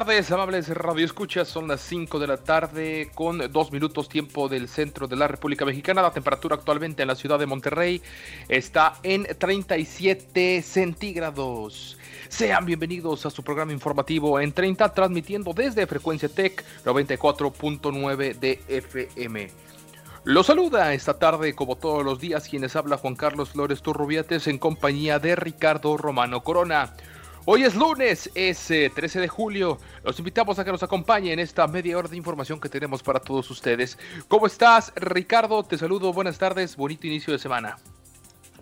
Tardes, amables Radio Escuchas. Son las 5 de la tarde con dos minutos tiempo del centro de la República Mexicana. La temperatura actualmente en la ciudad de Monterrey está en 37 centígrados. Sean bienvenidos a su programa informativo en 30, transmitiendo desde Frecuencia Tech 94.9 de FM. Los saluda esta tarde, como todos los días, quienes habla Juan Carlos Flores Turrubiates en compañía de Ricardo Romano Corona. Hoy es lunes, es eh, 13 de julio. Los invitamos a que nos acompañen en esta media hora de información que tenemos para todos ustedes. ¿Cómo estás, Ricardo? Te saludo, buenas tardes, bonito inicio de semana.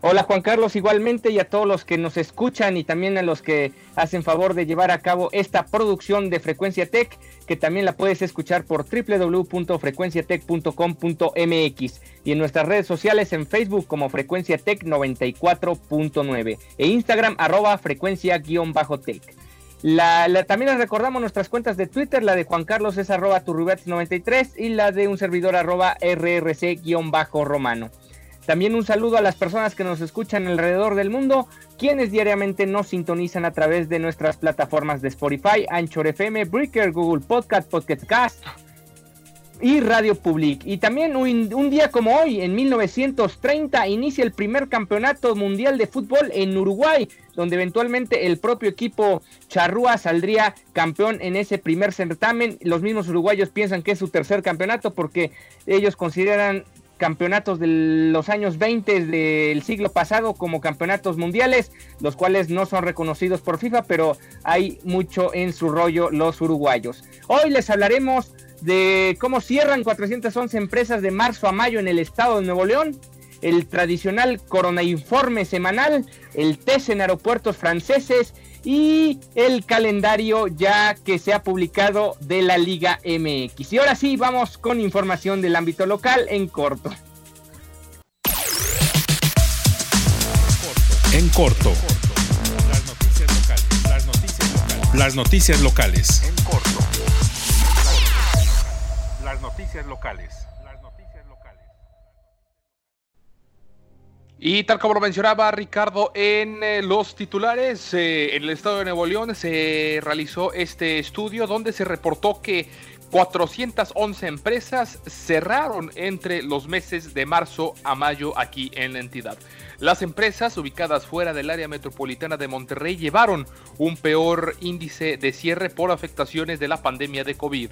Hola Juan Carlos, igualmente y a todos los que nos escuchan y también a los que hacen favor de llevar a cabo esta producción de Frecuencia Tech, que también la puedes escuchar por www.frecuenciatech.com.mx y en nuestras redes sociales en Facebook como Frecuencia Tech 94.9 e Instagram arroba frecuencia-tech. También les recordamos nuestras cuentas de Twitter, la de Juan Carlos es arroba turrubiates93 y la de un servidor arroba rrc-romano. También un saludo a las personas que nos escuchan alrededor del mundo, quienes diariamente nos sintonizan a través de nuestras plataformas de Spotify, Anchor FM, Breaker, Google Podcast, Pocket Cast y Radio Public. Y también un, un día como hoy, en 1930, inicia el primer campeonato mundial de fútbol en Uruguay, donde eventualmente el propio equipo Charrúa saldría campeón en ese primer certamen. Los mismos uruguayos piensan que es su tercer campeonato porque ellos consideran campeonatos de los años 20 del siglo pasado como campeonatos mundiales, los cuales no son reconocidos por FIFA, pero hay mucho en su rollo los uruguayos. Hoy les hablaremos de cómo cierran 411 empresas de marzo a mayo en el estado de Nuevo León, el tradicional Corona Informe semanal, el test en aeropuertos franceses y el calendario ya que se ha publicado de la Liga MX. Y ahora sí, vamos con información del ámbito local en corto. En corto. Las noticias locales. Las noticias locales. Las noticias locales. En corto. Las noticias locales. Y tal como lo mencionaba Ricardo en eh, los titulares, eh, en el estado de Nuevo León se realizó este estudio donde se reportó que 411 empresas cerraron entre los meses de marzo a mayo aquí en la entidad. Las empresas ubicadas fuera del área metropolitana de Monterrey llevaron un peor índice de cierre por afectaciones de la pandemia de COVID.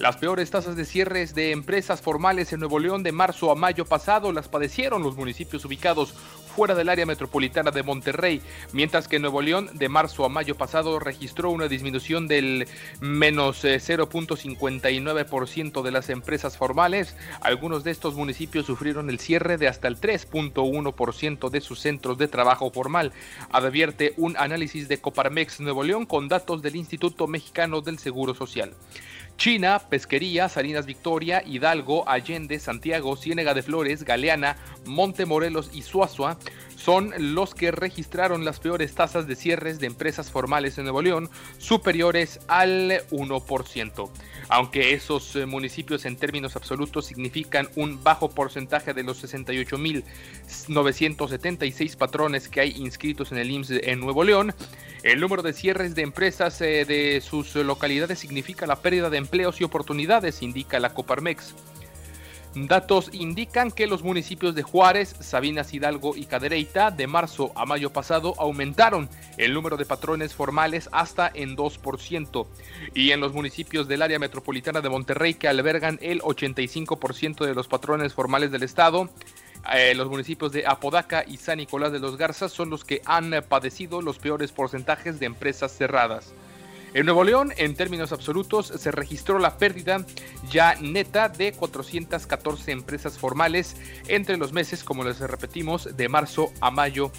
Las peores tasas de cierres de empresas formales en Nuevo León de marzo a mayo pasado las padecieron los municipios ubicados fuera del área metropolitana de Monterrey, mientras que Nuevo León de marzo a mayo pasado registró una disminución del menos eh, 0.59% de las empresas formales. Algunos de estos municipios sufrieron el cierre de hasta el 3.1% de sus centros de trabajo formal, advierte un análisis de Coparmex Nuevo León con datos del Instituto Mexicano del Seguro Social. China, Pesquería, Salinas Victoria, Hidalgo, Allende, Santiago, Ciénega de Flores, Galeana, Montemorelos y Suazua son los que registraron las peores tasas de cierres de empresas formales en Nuevo León, superiores al 1%. Aunque esos eh, municipios en términos absolutos significan un bajo porcentaje de los 68.976 patrones que hay inscritos en el IMSS en Nuevo León, el número de cierres de empresas eh, de sus localidades significa la pérdida de empleos y oportunidades, indica la Coparmex. Datos indican que los municipios de Juárez, Sabinas Hidalgo y Cadereyta de marzo a mayo pasado aumentaron el número de patrones formales hasta en 2%. Y en los municipios del área metropolitana de Monterrey que albergan el 85% de los patrones formales del estado, Eh, los municipios de Apodaca y San Nicolás de los Garzas son los que han padecido los peores porcentajes de empresas cerradas. En Nuevo León, en términos absolutos, se registró la pérdida ya neta de 414 empresas formales entre los meses, como les repetimos, de marzo a mayo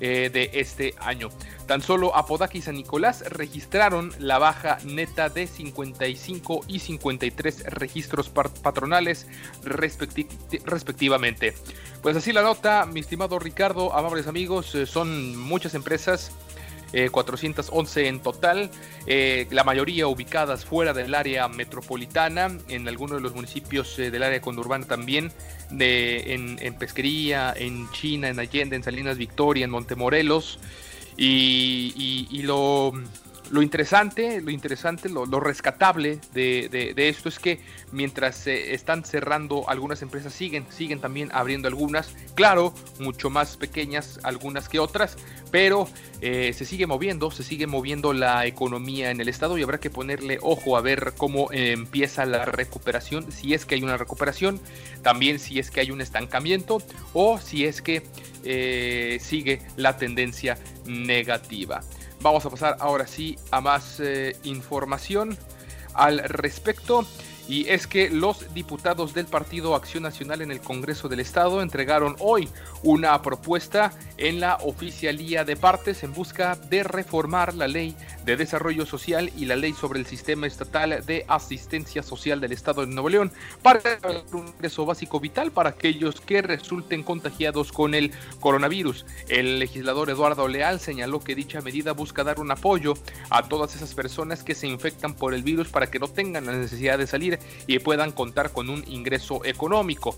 eh, de este año. Tan solo Apodaca y San Nicolás registraron la baja neta de 55 y 53 registros patronales respectivamente. Pues así la nota, mi estimado Ricardo, amables amigos, eh, son muchas empresas 411 eh, en total, eh, la mayoría ubicadas fuera del área metropolitana, en algunos de los municipios eh, del área conurbana también, de, en, Pesquería, en China, en Allende, en Salinas Victoria, en Montemorelos, y, y lo lo interesante, lo interesante, lo, rescatable de, esto es que mientras se están cerrando algunas empresas, siguen, siguen también abriendo algunas, claro, mucho más pequeñas algunas que otras, pero eh, se sigue moviendo, se sigue moviendo la economía en el estado y habrá que ponerle ojo a ver cómo eh, empieza la recuperación, si es que hay una recuperación, también si es que hay un estancamiento o si es que eh, sigue la tendencia negativa. Vamos a pasar ahora sí a más eh, información al respecto. Y es que los diputados del Partido Acción Nacional en el Congreso del Estado entregaron hoy una propuesta en la oficialía de partes en busca de reformar la ley de desarrollo social y la ley sobre el sistema estatal de asistencia social del Estado de Nuevo León para un ingreso básico vital para aquellos que resulten contagiados con el coronavirus. El legislador Eduardo Leal señaló que dicha medida busca dar un apoyo a todas esas personas que se infectan por el virus para que no tengan la necesidad de salir y puedan contar con un ingreso económico.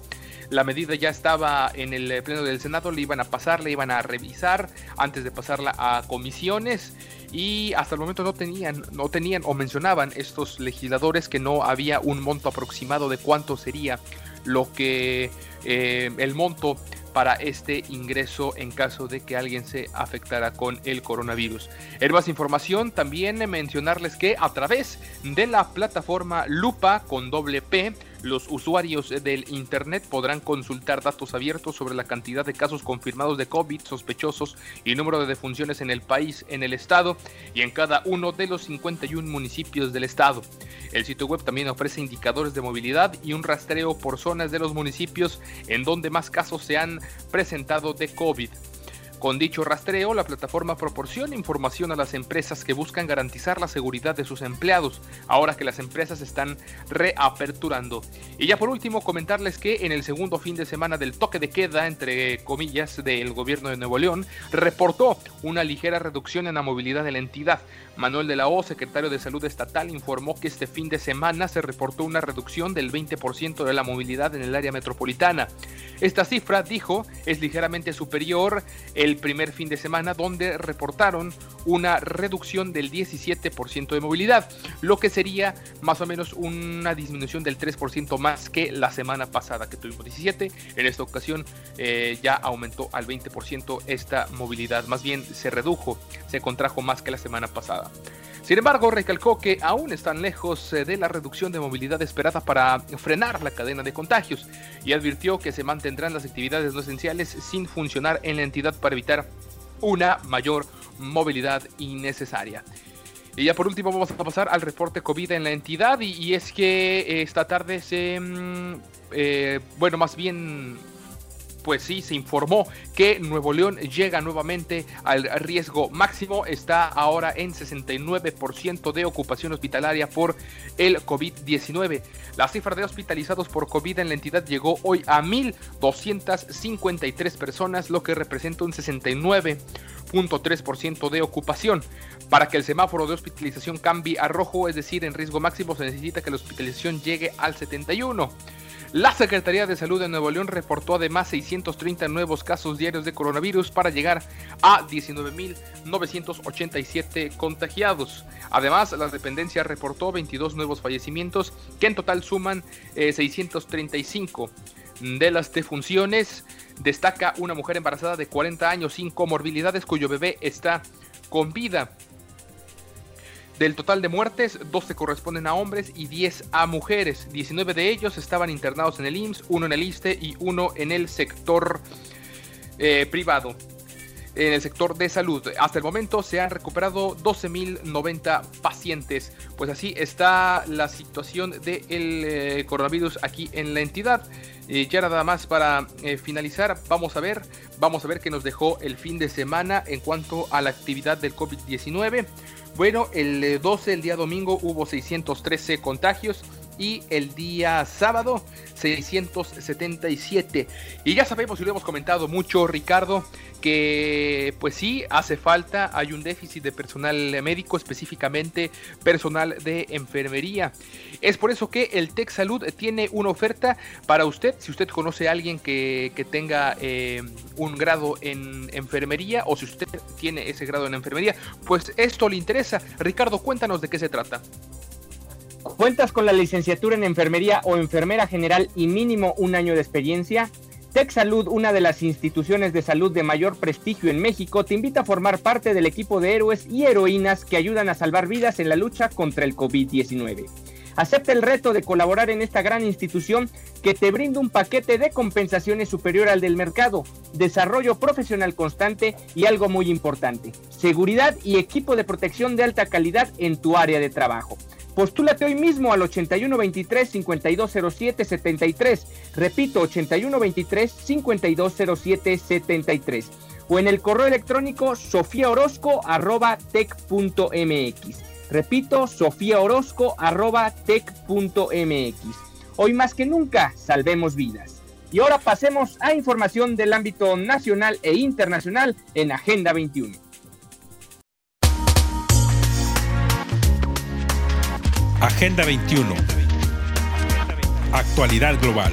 La medida ya estaba en el pleno del Senado, le iban a pasar, le iban a revisar antes de pasarla a comisiones y hasta el momento no tenían, no tenían o mencionaban estos legisladores que no había un monto aproximado de cuánto sería lo que eh, el monto para este ingreso en caso de que alguien se afectara con el coronavirus. En más información, también mencionarles que a través de la plataforma Lupa con doble P, los usuarios del Internet podrán consultar datos abiertos sobre la cantidad de casos confirmados de COVID sospechosos y número de defunciones en el país, en el estado y en cada uno de los 51 municipios del estado. El sitio web también ofrece indicadores de movilidad y un rastreo por zonas de los municipios en donde más casos se han presentado de COVID. Con dicho rastreo, la plataforma proporciona información a las empresas que buscan garantizar la seguridad de sus empleados, ahora que las empresas están reaperturando. Y ya por último, comentarles que en el segundo fin de semana del toque de queda, entre comillas, del gobierno de Nuevo León, reportó una ligera reducción en la movilidad de la entidad. Manuel de la O, secretario de Salud Estatal, informó que este fin de semana se reportó una reducción del 20% de la movilidad en el área metropolitana. Esta cifra, dijo, es ligeramente superior el primer fin de semana donde reportaron una reducción del 17% de movilidad, lo que sería más o menos una disminución del 3% más que la semana pasada que tuvimos 17. En esta ocasión eh, ya aumentó al 20% esta movilidad, más bien se redujo, se contrajo más que la semana pasada. Sin embargo, recalcó que aún están lejos eh, de la reducción de movilidad esperada para frenar la cadena de contagios y advirtió que se mantendrán las actividades no esenciales sin funcionar en la entidad para evitar una mayor movilidad innecesaria. Y ya por último vamos a pasar al reporte COVID en la entidad y, es que eh, esta tarde se, mm, eh, bueno, más bien pues sí, se informó que Nuevo León llega nuevamente al riesgo máximo, está ahora en 69% de ocupación hospitalaria por el COVID-19. La cifra de hospitalizados por COVID en la entidad llegó hoy a 1.253 personas, lo que representa un 69.3% de ocupación. Para que el semáforo de hospitalización cambie a rojo, es decir, en riesgo máximo, se necesita que la hospitalización llegue al 71. La Secretaría de Salud de Nuevo León reportó además 630 nuevos casos diarios de coronavirus para llegar a 19.987 contagiados. Además, la dependencia reportó 22 nuevos fallecimientos que en total suman 635. Eh, de las defunciones, destaca una mujer embarazada de 40 años sin comorbilidades cuyo bebé está con vida. Del total de muertes, 12 corresponden a hombres y 10 a mujeres. 19 de ellos estaban internados en el IMSS, uno en el ISTE y uno en el sector eh, privado. En el sector de salud, hasta el momento se han recuperado 12.090 pacientes. Pues así está la situación del eh, coronavirus aquí en la entidad. Ya nada más para eh, finalizar, vamos a ver, vamos a ver qué nos dejó el fin de semana en cuanto a la actividad del COVID-19. Bueno, el 12, eh, el día domingo, hubo 613 contagios y el día sábado 677. Y ya sabemos y lo hemos comentado mucho, Ricardo, que pues sí, hace falta, hay un déficit de personal médico, específicamente personal de enfermería. Es por eso que el Tech Salud tiene una oferta para usted, si usted conoce a alguien que, tenga eh, un grado en enfermería o si usted tiene ese grado en enfermería, pues esto le interesa. Ricardo, cuéntanos de qué se trata. ¿Cuentas con la licenciatura en enfermería o enfermera general y mínimo un año de experiencia? Tech Salud, una de las instituciones de salud de mayor prestigio en México, te invita a formar parte del equipo de héroes y heroínas que ayudan a salvar vidas en la lucha contra el COVID-19. Acepta el reto de colaborar en esta gran institución que te brinda un paquete de compensaciones superior al del mercado, desarrollo profesional constante y algo muy importante, seguridad y equipo de protección de alta calidad en tu área de trabajo. Postúlate hoy mismo al 8123 5207 73. Repito, 8123 5207 73. O en el correo electrónico sofiaorosco.tech.mx. Repito, sofiaorosco.tech.mx. Hoy más que nunca, salvemos vidas. Y ahora pasemos a información del ámbito nacional e internacional en Agenda 21. Agenda 21. Actualidad global.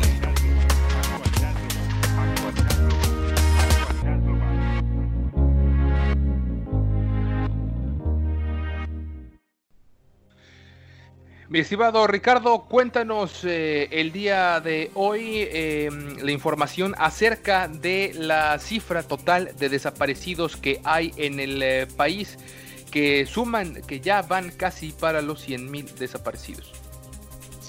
Mi estimado Ricardo, cuéntanos eh, el día de hoy em, la información acerca de la cifra total de desaparecidos que hay en el eh, país que suman, que ya van casi para los 100.000 desaparecidos.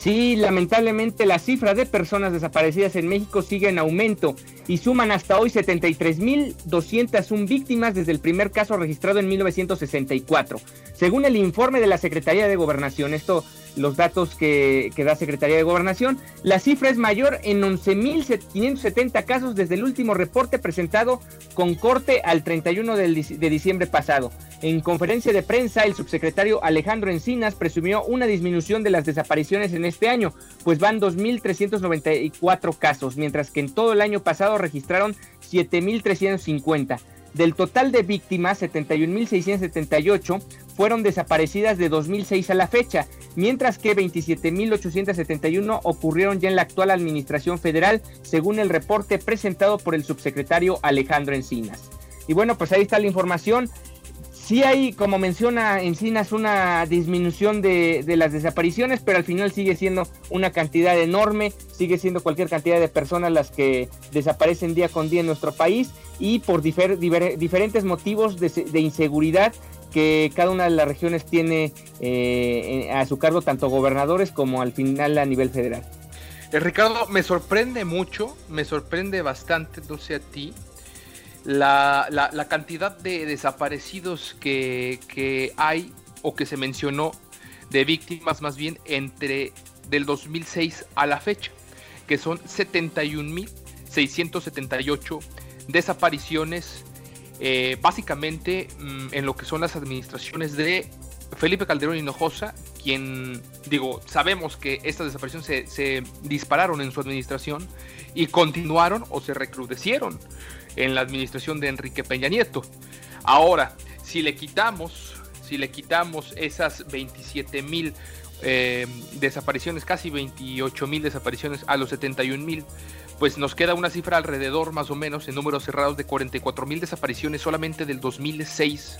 Sí, lamentablemente la cifra de personas desaparecidas en México sigue en aumento y suman hasta hoy 73.201 víctimas desde el primer caso registrado en 1964. Según el informe de la Secretaría de Gobernación, esto los datos que, da Secretaría de Gobernación, la cifra es mayor en 11.570 casos desde el último reporte presentado con corte al 31 de diciembre pasado. En conferencia de prensa, el subsecretario Alejandro Encinas presumió una disminución de las desapariciones en este año, pues van 2.394 casos, mientras que en todo el año pasado registraron 7.350. Del total de víctimas, 71.678 fueron desaparecidas de 2006 a la fecha, mientras que 27.871 ocurrieron ya en la actual administración federal, según el reporte presentado por el subsecretario Alejandro Encinas. Y bueno, pues ahí está la información. Sí hay, como menciona Encinas, una disminución de, las desapariciones, pero al final sigue siendo una cantidad enorme, sigue siendo cualquier cantidad de personas las que desaparecen día con día en nuestro país y por diferentes motivos de, inseguridad que cada una de las regiones tiene eh, a su cargo tanto gobernadores como al final a nivel federal. Eh, Ricardo, me sorprende mucho, me sorprende bastante, no sé a ti, la, la, cantidad de desaparecidos que, hay o que se mencionó de víctimas más bien entre del 2006 a la fecha, que son 71.678 desapariciones, eh, básicamente mm, en lo que son las administraciones de Felipe Calderón Hinojosa, quien, digo, sabemos que estas desapariciones se, dispararon en su administración y continuaron o se recrudecieron en la administración de Enrique Peña Nieto. Ahora, si le quitamos, si le quitamos esas 27 mil eh, desapariciones, casi 28 mil desapariciones a los 71 mil, pues nos queda una cifra alrededor más o menos en números cerrados de 44 mil desapariciones solamente del 2006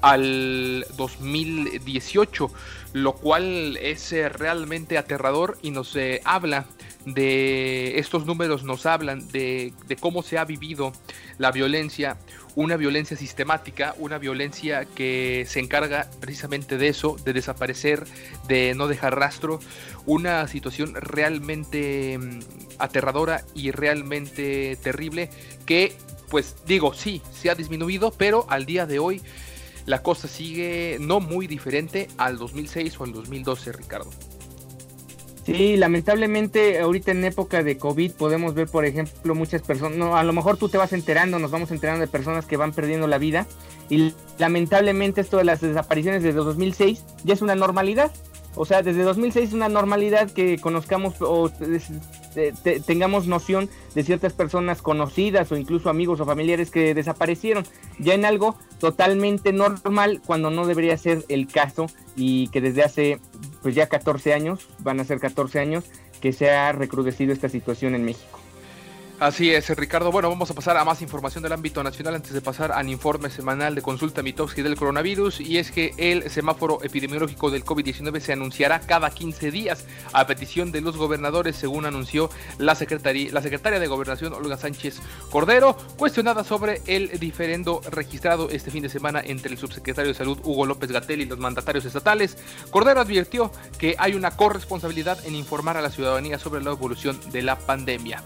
al 2018, lo cual es eh, realmente aterrador y nos eh, habla de estos números, nos hablan de, cómo se ha vivido la violencia una violencia sistemática, una violencia que se encarga precisamente de eso, de desaparecer, de no dejar rastro, una situación realmente mm, aterradora y realmente terrible que, pues digo, sí, se ha disminuido, pero al día de hoy la cosa sigue no muy diferente al 2006 o al 2012, Ricardo. Sí, lamentablemente ahorita en época de COVID podemos ver, por ejemplo, muchas personas, no, a lo mejor tú te vas enterando, nos vamos enterando de personas que van perdiendo la vida y lamentablemente esto de las desapariciones desde 2006 ya es una normalidad. O sea, desde 2006 es una normalidad que conozcamos o tengamos noción de ciertas personas conocidas o incluso amigos o familiares que desaparecieron, ya en algo totalmente normal cuando no debería ser el caso y que desde hace pues ya 14 años, van a ser 14 años, que se ha recrudecido esta situación en México. Así es, Ricardo. Bueno, vamos a pasar a más información del ámbito nacional antes de pasar al informe semanal de consulta Mitowski del coronavirus. Y es que el semáforo epidemiológico del COVID-19 se anunciará cada 15 días a petición de los gobernadores, según anunció la, la secretaria de Gobernación, Olga Sánchez Cordero, cuestionada sobre el diferendo registrado este fin de semana entre el subsecretario de Salud, Hugo López Gatel, y los mandatarios estatales. Cordero advirtió que hay una corresponsabilidad en informar a la ciudadanía sobre la evolución de la pandemia.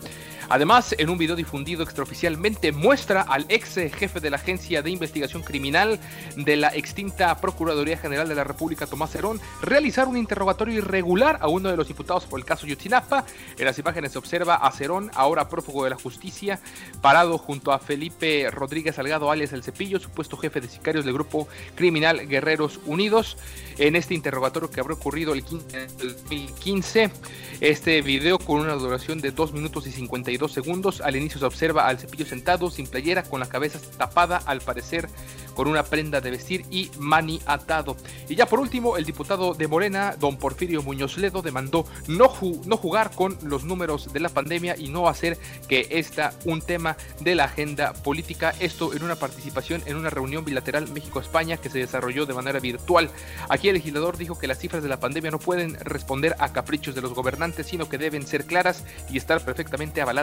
Además, en un video difundido extraoficialmente muestra al ex jefe de la Agencia de Investigación Criminal de la extinta Procuraduría General de la República, Tomás Herón, realizar un interrogatorio irregular a uno de los diputados por el caso Yutzinapa. En las imágenes se observa a Cerón, ahora prófugo de la justicia, parado junto a Felipe Rodríguez Salgado, alias El Cepillo, supuesto jefe de sicarios del grupo criminal Guerreros Unidos. En este interrogatorio que habrá ocurrido el 2015, este video con una duración de 2 minutos y 52 segundos. Al inicio se observa al cepillo sentado, sin playera, con la cabeza tapada, al parecer con una prenda de vestir y mani atado. Y ya por último, el diputado de Morena, don Porfirio Muñoz Ledo, demandó no, no jugar con los números de la pandemia y no hacer que esta un tema de la agenda política. Esto en una participación en una reunión bilateral México-España que se desarrolló de manera virtual. Aquí el legislador dijo que las cifras de la pandemia no pueden responder a caprichos de los gobernantes, sino que deben ser claras y estar perfectamente avaladas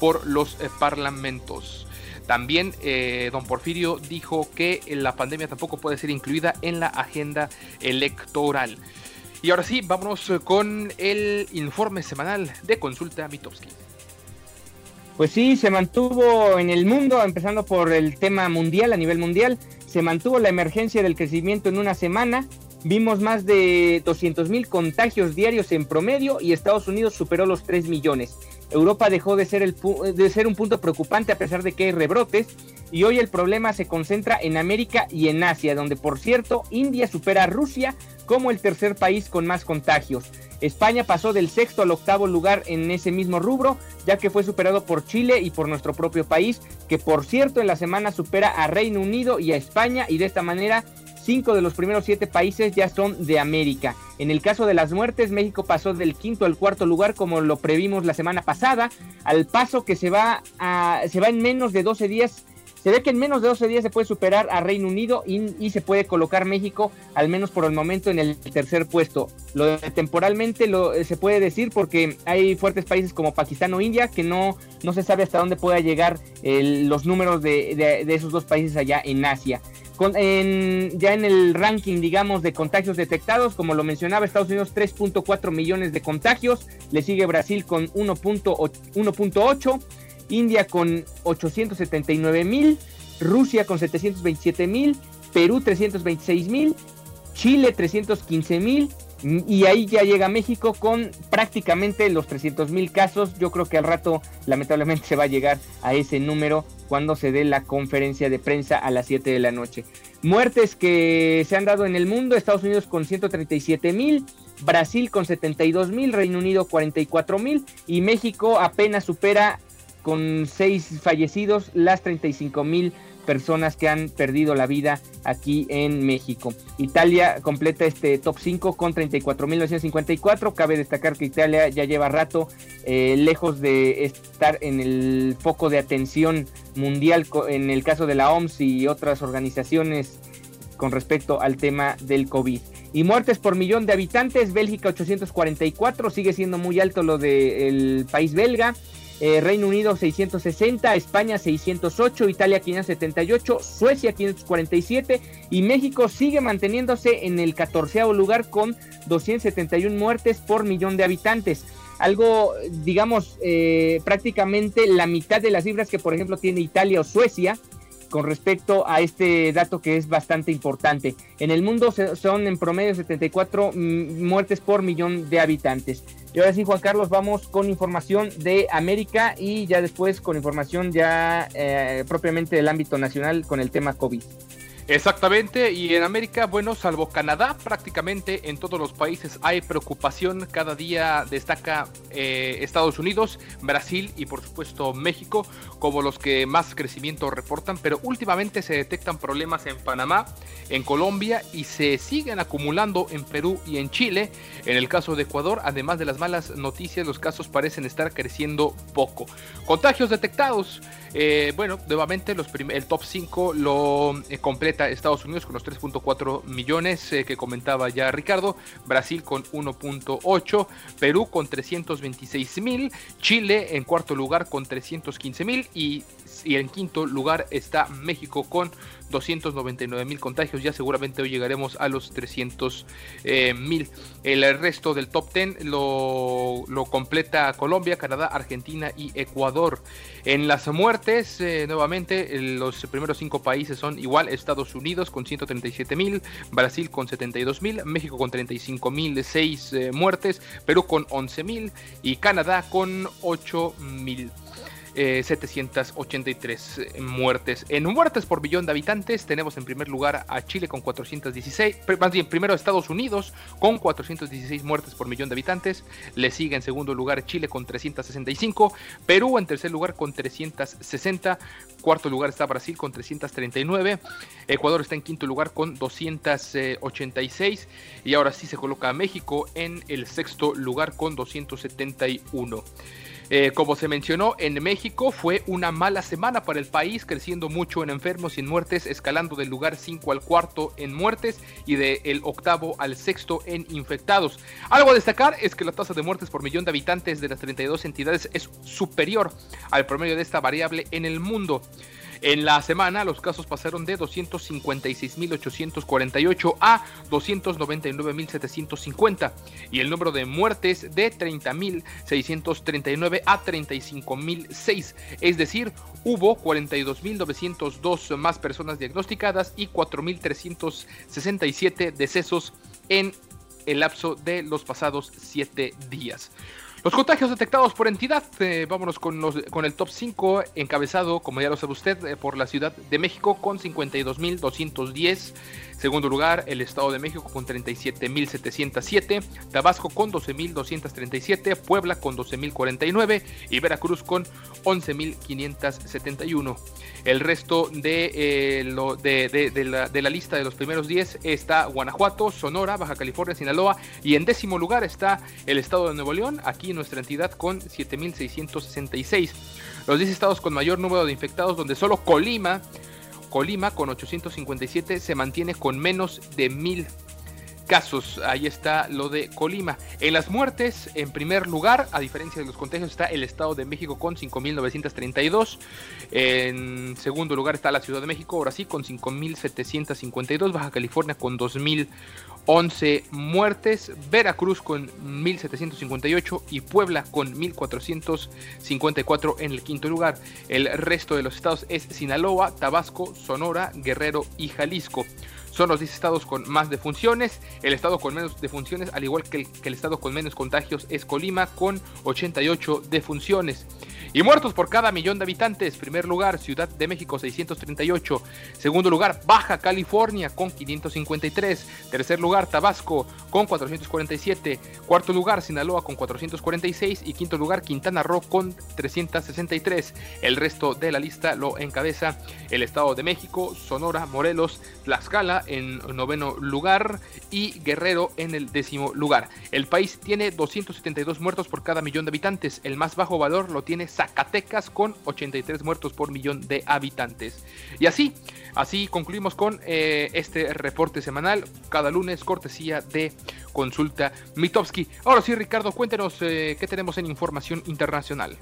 por los eh, parlamentos. También eh, don Porfirio dijo que la pandemia tampoco puede ser incluida en la agenda electoral. Y ahora sí, vámonos con el informe semanal de consulta Mitowski. Pues sí, se mantuvo en el mundo, empezando por el tema mundial, a nivel mundial, se mantuvo la emergencia del crecimiento en una semana. Vimos más de 200 mil contagios diarios en promedio y Estados Unidos superó los 3 millones. Europa dejó de ser, un punto preocupante a pesar de que hay rebrotes y hoy el problema se concentra en América y en Asia, donde por cierto India supera a Rusia como el tercer país con más contagios. España pasó del sexto al octavo lugar en ese mismo rubro, ya que fue superado por Chile y por nuestro propio país, que por cierto en la semana supera a Reino Unido y a España y de esta manera cinco de los primeros siete países ya son de América. En el caso de las muertes, México pasó del quinto al cuarto lugar, como lo previmos la semana pasada, al paso que se va, a, se va en menos de 12 días. Se ve que en menos de 12 días se puede superar a Reino Unido y, se puede colocar México, al menos por el momento, en el tercer puesto. Lo temporalmente lo, se puede decir porque hay fuertes países como Pakistán o India que no, no se sabe hasta dónde pueda llegar los números de, de esos dos países allá en Asia ya en el ranking, digamos, de contagios detectados, como lo mencionaba, Estados Unidos 3.4 millones de contagios, le sigue Brasil con 1.8, India con 879 mil, Rusia con 727 mil, Perú 326 mil, Chile 315 mil, y ahí ya llega México con prácticamente los 300 mil casos. Yo creo que al rato lamentablemente se va a llegar a ese número cuando se dé la conferencia de prensa a las 7 de la noche. Muertes que se han dado en el mundo, Estados Unidos con 137 mil, Brasil con 72 mil, Reino Unido 44 mil y México apenas supera con 6 fallecidos las 35 mil personas que han perdido la vida aquí en México. Italia completa este top 5 con 34.954. Cabe destacar que Italia ya lleva rato eh, lejos de estar en el foco de atención mundial en el caso de la OMS y otras organizaciones con respecto al tema del COVID. Y muertes por millón de habitantes, Bélgica 844, sigue siendo muy alto lo del país belga. Eh, Reino Unido 660, España 608, Italia 578, Suecia 547 y México sigue manteniéndose en el catorceavo lugar con 271 muertes por millón de habitantes. Algo, digamos, eh, prácticamente la mitad de las cifras que, por ejemplo, tiene Italia o Suecia con respecto a este dato que es bastante importante. En el mundo son en promedio 74 muertes por millón de habitantes. Y ahora sí, Juan Carlos, vamos con información de América y ya después con información ya eh, propiamente del ámbito nacional con el tema COVID. Exactamente, y en América, bueno, salvo Canadá, prácticamente en todos los países hay preocupación. Cada día destaca eh, Estados Unidos, Brasil y por supuesto México como los que más crecimiento reportan, pero últimamente se detectan problemas en Panamá, en Colombia y se siguen acumulando en Perú y en Chile. En el caso de Ecuador, además de las malas noticias, los casos parecen estar creciendo poco. Contagios detectados. Eh, bueno, nuevamente los el top 5 lo eh, completa Estados Unidos con los 3.4 millones eh, que comentaba ya Ricardo, Brasil con 1.8, Perú con 326 mil, Chile en cuarto lugar con 315 mil y y en quinto lugar está México con 299 mil contagios. Ya seguramente hoy llegaremos a los 300 eh, mil. El resto del top 10 lo, completa Colombia, Canadá, Argentina y Ecuador. En las muertes, eh, nuevamente, los primeros cinco países son igual: Estados Unidos con 137 mil, Brasil con 72 mil, México con 35 mil, 6 eh, muertes, Perú con 11 mil y Canadá con 8 mil. 783 eh, muertes. En muertes por billón de habitantes tenemos en primer lugar a Chile con 416, más bien primero Estados Unidos con 416 muertes por millón de habitantes, le sigue en segundo lugar Chile con 365, Perú en tercer lugar con 360, cuarto lugar está Brasil con 339, Ecuador está en quinto lugar con 286 y ahora sí se coloca a México en el sexto lugar con 271. Eh, como se mencionó, en México fue una mala semana para el país, creciendo mucho en enfermos y en muertes, escalando del lugar 5 al cuarto en muertes y del octavo al sexto en infectados. Algo a destacar es que la tasa de muertes por millón de habitantes de las 32 entidades es superior al promedio de esta variable en el mundo. En la semana los casos pasaron de 256.848 a 299.750 y el número de muertes de 30.639 a 35.006. Es decir, hubo 42.902 más personas diagnosticadas y 4.367 decesos en el lapso de los pasados 7 días. Los contagios detectados por entidad, eh, vámonos con, los, con el top 5, encabezado, como ya lo sabe usted, eh, por la Ciudad de México con 52.210. Segundo lugar, el Estado de México con 37.707, Tabasco con 12.237, Puebla con 12.049 y Veracruz con 11.571. El resto de, eh, lo, de, la, de, la, lista de los primeros 10 está Guanajuato, Sonora, Baja California, Sinaloa y en décimo lugar está el Estado de Nuevo León, aquí nuestra entidad con 7.666. Los 10 estados con mayor número de infectados donde solo Colima Colima con 857 se mantiene con menos de mil casos. Ahí está lo de Colima. En las muertes, en primer lugar, a diferencia de los contagios, está el Estado de México con 5.932. En segundo lugar está la Ciudad de México, ahora sí, con 5.752. Baja California con 2.011 muertes. Veracruz con 1.758 y Puebla con 1.454 en el quinto lugar. El resto de los estados es Sinaloa, Tabasco, Sonora, Guerrero y Jalisco son los 10 estados con más defunciones. El estado con menos defunciones, al igual que el, estado con menos contagios, es Colima con 88 defunciones. Y muertos por cada millón de habitantes. Primer lugar, Ciudad de México 638. Segundo lugar, Baja California con 553. Tercer lugar, Tabasco con 447. Cuarto lugar, Sinaloa con 446. Y quinto lugar, Quintana Roo con 363. El resto de la lista lo encabeza el Estado de México, Sonora, Morelos, Tlaxcala en noveno lugar y Guerrero en el décimo lugar. El país tiene 272 muertos por cada millón de habitantes. El más bajo valor lo tiene Zacatecas con 83 muertos por millón de habitantes. Y así, así concluimos con eh, este reporte semanal, cada lunes cortesía de Consulta Mitowski. Ahora sí, Ricardo, cuéntenos eh, qué tenemos en información internacional.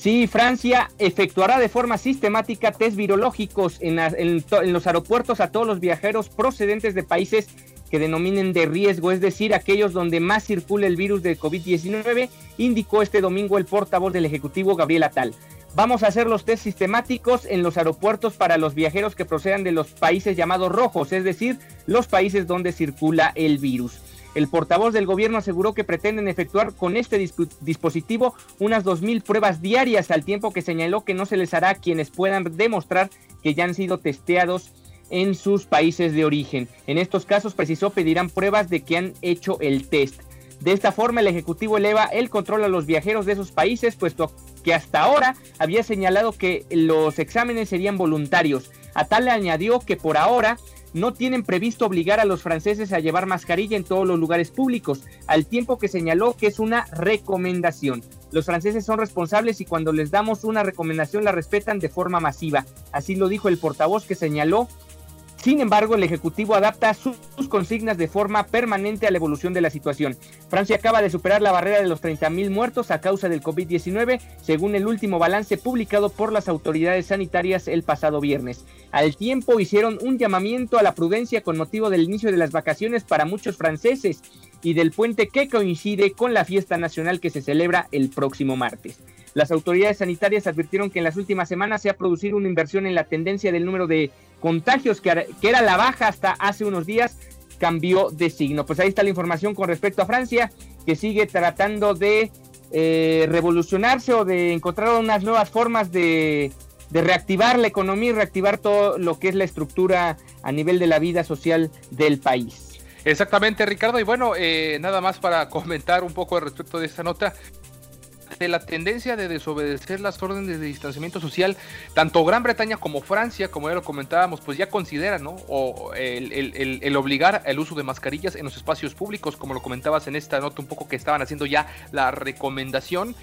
Sí, Francia efectuará de forma sistemática test virológicos en, en, los aeropuertos a todos los viajeros procedentes de países que denominen de riesgo, es decir, aquellos donde más circula el virus de COVID-19, indicó este domingo el portavoz del Ejecutivo Gabriel Atal. Vamos a hacer los test sistemáticos en los aeropuertos para los viajeros que procedan de los países llamados rojos, es decir, los países donde circula el virus. El portavoz del gobierno aseguró que pretenden efectuar con este dispositivo unas 2.000 pruebas diarias, al tiempo que señaló que no se les hará a quienes puedan demostrar que ya han sido testeados en sus países de origen. En estos casos, precisó, pedirán pruebas de que han hecho el test. De esta forma, el Ejecutivo eleva el control a los viajeros de esos países, puesto que hasta ahora había señalado que los exámenes serían voluntarios. A tal le añadió que por ahora no tienen previsto obligar a los franceses a llevar mascarilla en todos los lugares públicos, al tiempo que señaló que es una recomendación. Los franceses son responsables y cuando les damos una recomendación la respetan de forma masiva. Así lo dijo el portavoz que señaló sin embargo, el Ejecutivo adapta sus, consignas de forma permanente a la evolución de la situación. Francia acaba de superar la barrera de los 30.000 muertos a causa del COVID-19, según el último balance publicado por las autoridades sanitarias el pasado viernes. Al tiempo hicieron un llamamiento a la prudencia con motivo del inicio de las vacaciones para muchos franceses y del puente que coincide con la fiesta nacional que se celebra el próximo martes. Las autoridades sanitarias advirtieron que en las últimas semanas se ha producido una inversión en la tendencia del número de contagios que, era la baja hasta hace unos días, cambió de signo. Pues ahí está la información con respecto a Francia, que sigue tratando de eh, revolucionarse o de encontrar unas nuevas formas de, reactivar la economía y reactivar todo lo que es la estructura a nivel de la vida social del país. Exactamente, Ricardo. Y bueno, eh, nada más para comentar un poco respecto de esta nota de la tendencia de desobedecer las órdenes de distanciamiento social, tanto Gran Bretaña como Francia, como ya lo comentábamos, pues ya consideran. O el, obligar el uso de mascarillas en los espacios públicos, como lo comentabas en esta nota un poco que estaban haciendo ya la recomendación.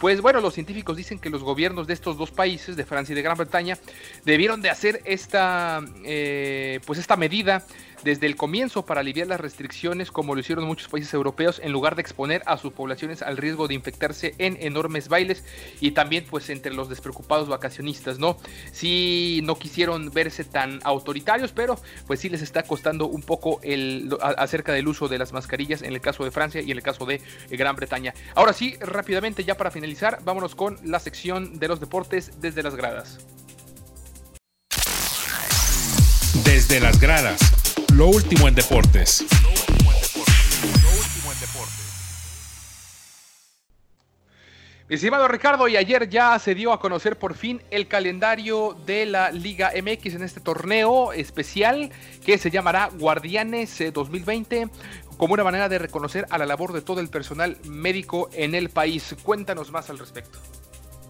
Pues bueno, los científicos dicen que los gobiernos de estos dos países, de Francia y de Gran Bretaña, debieron de hacer esta, eh, pues esta medida desde el comienzo para aliviar las restricciones como lo hicieron muchos países europeos en lugar de exponer a sus poblaciones al riesgo de infectarse en enormes bailes y también pues entre los despreocupados vacacionistas, ¿no? Sí no quisieron verse tan autoritarios, pero pues sí les está costando un poco el acerca del uso de las mascarillas en el caso de Francia y en el caso de eh, Gran Bretaña. Ahora sí, rápidamente ya para finalizar, vámonos con la sección de los deportes desde las gradas. Desde las gradas lo último en deportes. Mi estimado Ricardo, y ayer ya se dio a conocer por fin el calendario de la Liga MX en este torneo especial que se llamará Guardianes 2020 eh, como una manera de reconocer a la labor de todo el personal médico en el país. Cuéntanos más al respecto.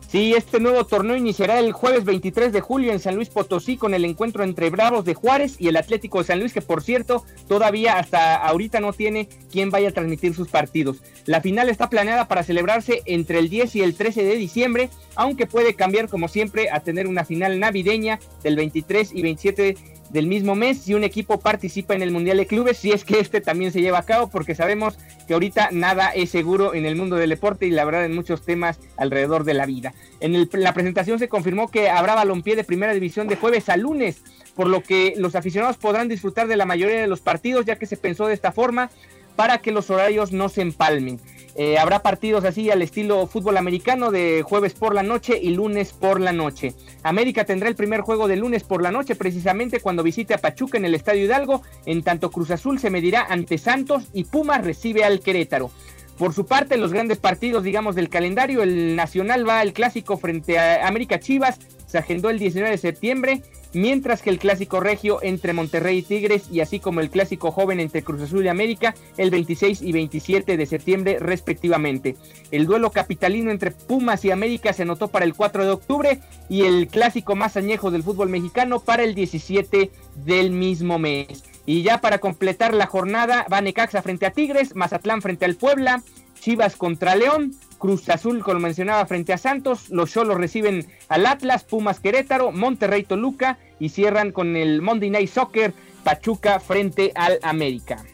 Sí, este nuevo torneo iniciará el jueves 23 de julio en San Luis Potosí con el encuentro entre Bravos de Juárez y el Atlético de San Luis, que por cierto todavía hasta ahorita no tiene quien vaya a transmitir sus partidos. La final está planeada para celebrarse entre el 10 y el 13 de diciembre, aunque puede cambiar como siempre a tener una final navideña del 23 y 27 del mismo mes si un equipo participa en el Mundial de Clubes, si es que este también se lleva a cabo, porque sabemos que ahorita nada es seguro en el mundo del deporte y la verdad en muchos temas alrededor de la vida. En la presentación se confirmó que habrá balompié de primera división de jueves a lunes, por lo que los aficionados podrán disfrutar de la mayoría de los partidos, ya que se pensó de esta forma para que los horarios no se empalmen. Eh, habrá partidos así al estilo fútbol americano de jueves por la noche y lunes por la noche. América tendrá el primer juego de lunes por la noche precisamente cuando visite a Pachuca en el Estadio Hidalgo, en tanto Cruz Azul se medirá ante Santos y Pumas recibe al Querétaro. Por su parte, los grandes partidos, digamos, del calendario, el Nacional va al clásico frente a América Chivas, se agendó el 19 de septiembre, mientras que el clásico regio entre Monterrey y Tigres y así como el clásico joven entre Cruz Azul y América el 26 y 27 de septiembre respectivamente. El duelo capitalino entre Pumas y América se anotó para el 4 de octubre y el clásico más añejo del fútbol mexicano para el 17 del mismo mes. Y ya para completar la jornada va Necaxa frente a Tigres, Mazatlán frente al Puebla, Chivas contra León, Cruz Azul, como mencionaba, frente a Santos, los Cholos reciben al Atlas, Pumas Querétaro, Monterrey Toluca y cierran con el Monday Night Soccer, Pachuca frente al América.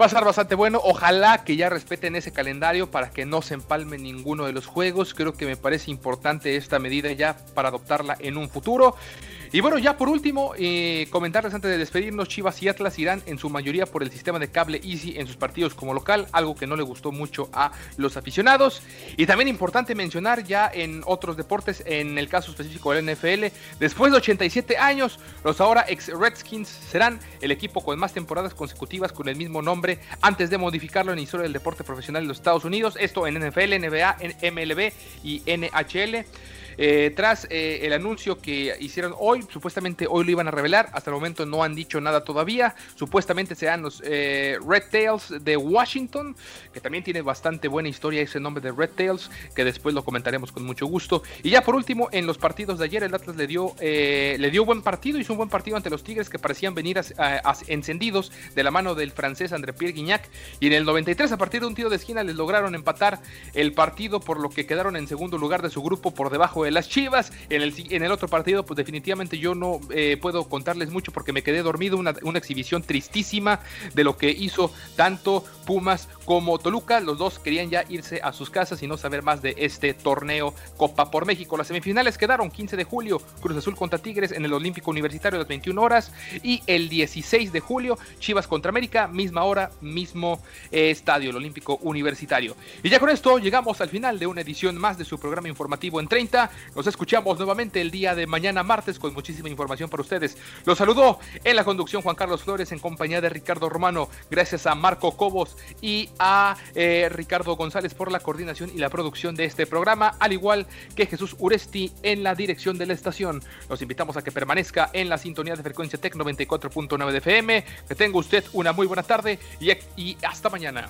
Va a estar bastante bueno. Ojalá que ya respeten ese calendario para que no se empalme ninguno de los juegos. Creo que me parece importante esta medida ya para adoptarla en un futuro. Y bueno, ya por último, eh, comentarles antes de despedirnos, Chivas y Atlas irán en su mayoría por el sistema de cable Easy en sus partidos como local, algo que no le gustó mucho a los aficionados. Y también importante mencionar ya en otros deportes, en el caso específico del NFL, después de 87 años, los ahora ex Redskins serán el equipo con más temporadas consecutivas con el mismo nombre antes de modificarlo en la historia del deporte profesional de los Estados Unidos, esto en NFL, NBA, MLB y NHL. Eh, tras eh, el anuncio que hicieron hoy, supuestamente hoy lo iban a revelar, hasta el momento no han dicho nada todavía, supuestamente serán los eh, Red Tails de Washington, que también tiene bastante buena historia ese nombre de Red Tails, que después lo comentaremos con mucho gusto. Y ya por último, en los partidos de ayer el Atlas le dio, le dio buen partido, hizo un buen partido ante los Tigres que parecían venir encendidos de la mano del francés André Pierre Guignac, y en el 93 a partir de un tiro de esquina les lograron empatar el partido por lo que quedaron en segundo lugar de su grupo por debajo de las Chivas. En el, en el otro partido, pues definitivamente yo no eh, puedo contarles mucho porque me quedé dormido. Una, exhibición tristísima de lo que hizo tanto Pumas como Toluca. Los dos querían ya irse a sus casas y no saber más de este torneo Copa por México. Las semifinales quedaron 15 de julio, Cruz Azul contra Tigres en el Olímpico Universitario a las 21 horas. Y el 16 de julio, Chivas contra América, misma hora, mismo eh, estadio, el Olímpico Universitario. Y ya con esto llegamos al final de una edición más de su programa informativo en 30. Nos escuchamos nuevamente el día de mañana martes con muchísima información para ustedes. Los saludó en la conducción Juan Carlos Flores en compañía de Ricardo Romano. Gracias a Marco Cobos y a eh, Ricardo González por la coordinación y la producción de este programa, al igual que Jesús Uresti en la dirección de la estación. Los invitamos a que permanezca en la sintonía de frecuencia Tec 94.9 de FM. Que tenga usted una muy buena tarde y hasta mañana.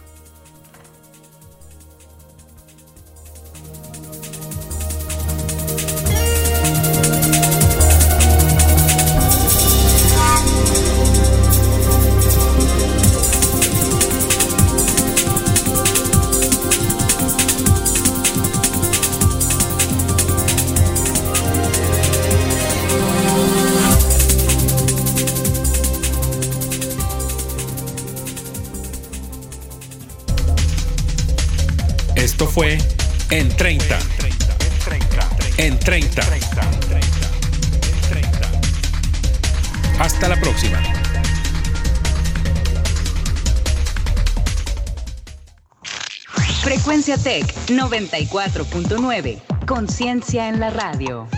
Tech 94.9. Conciencia en la radio.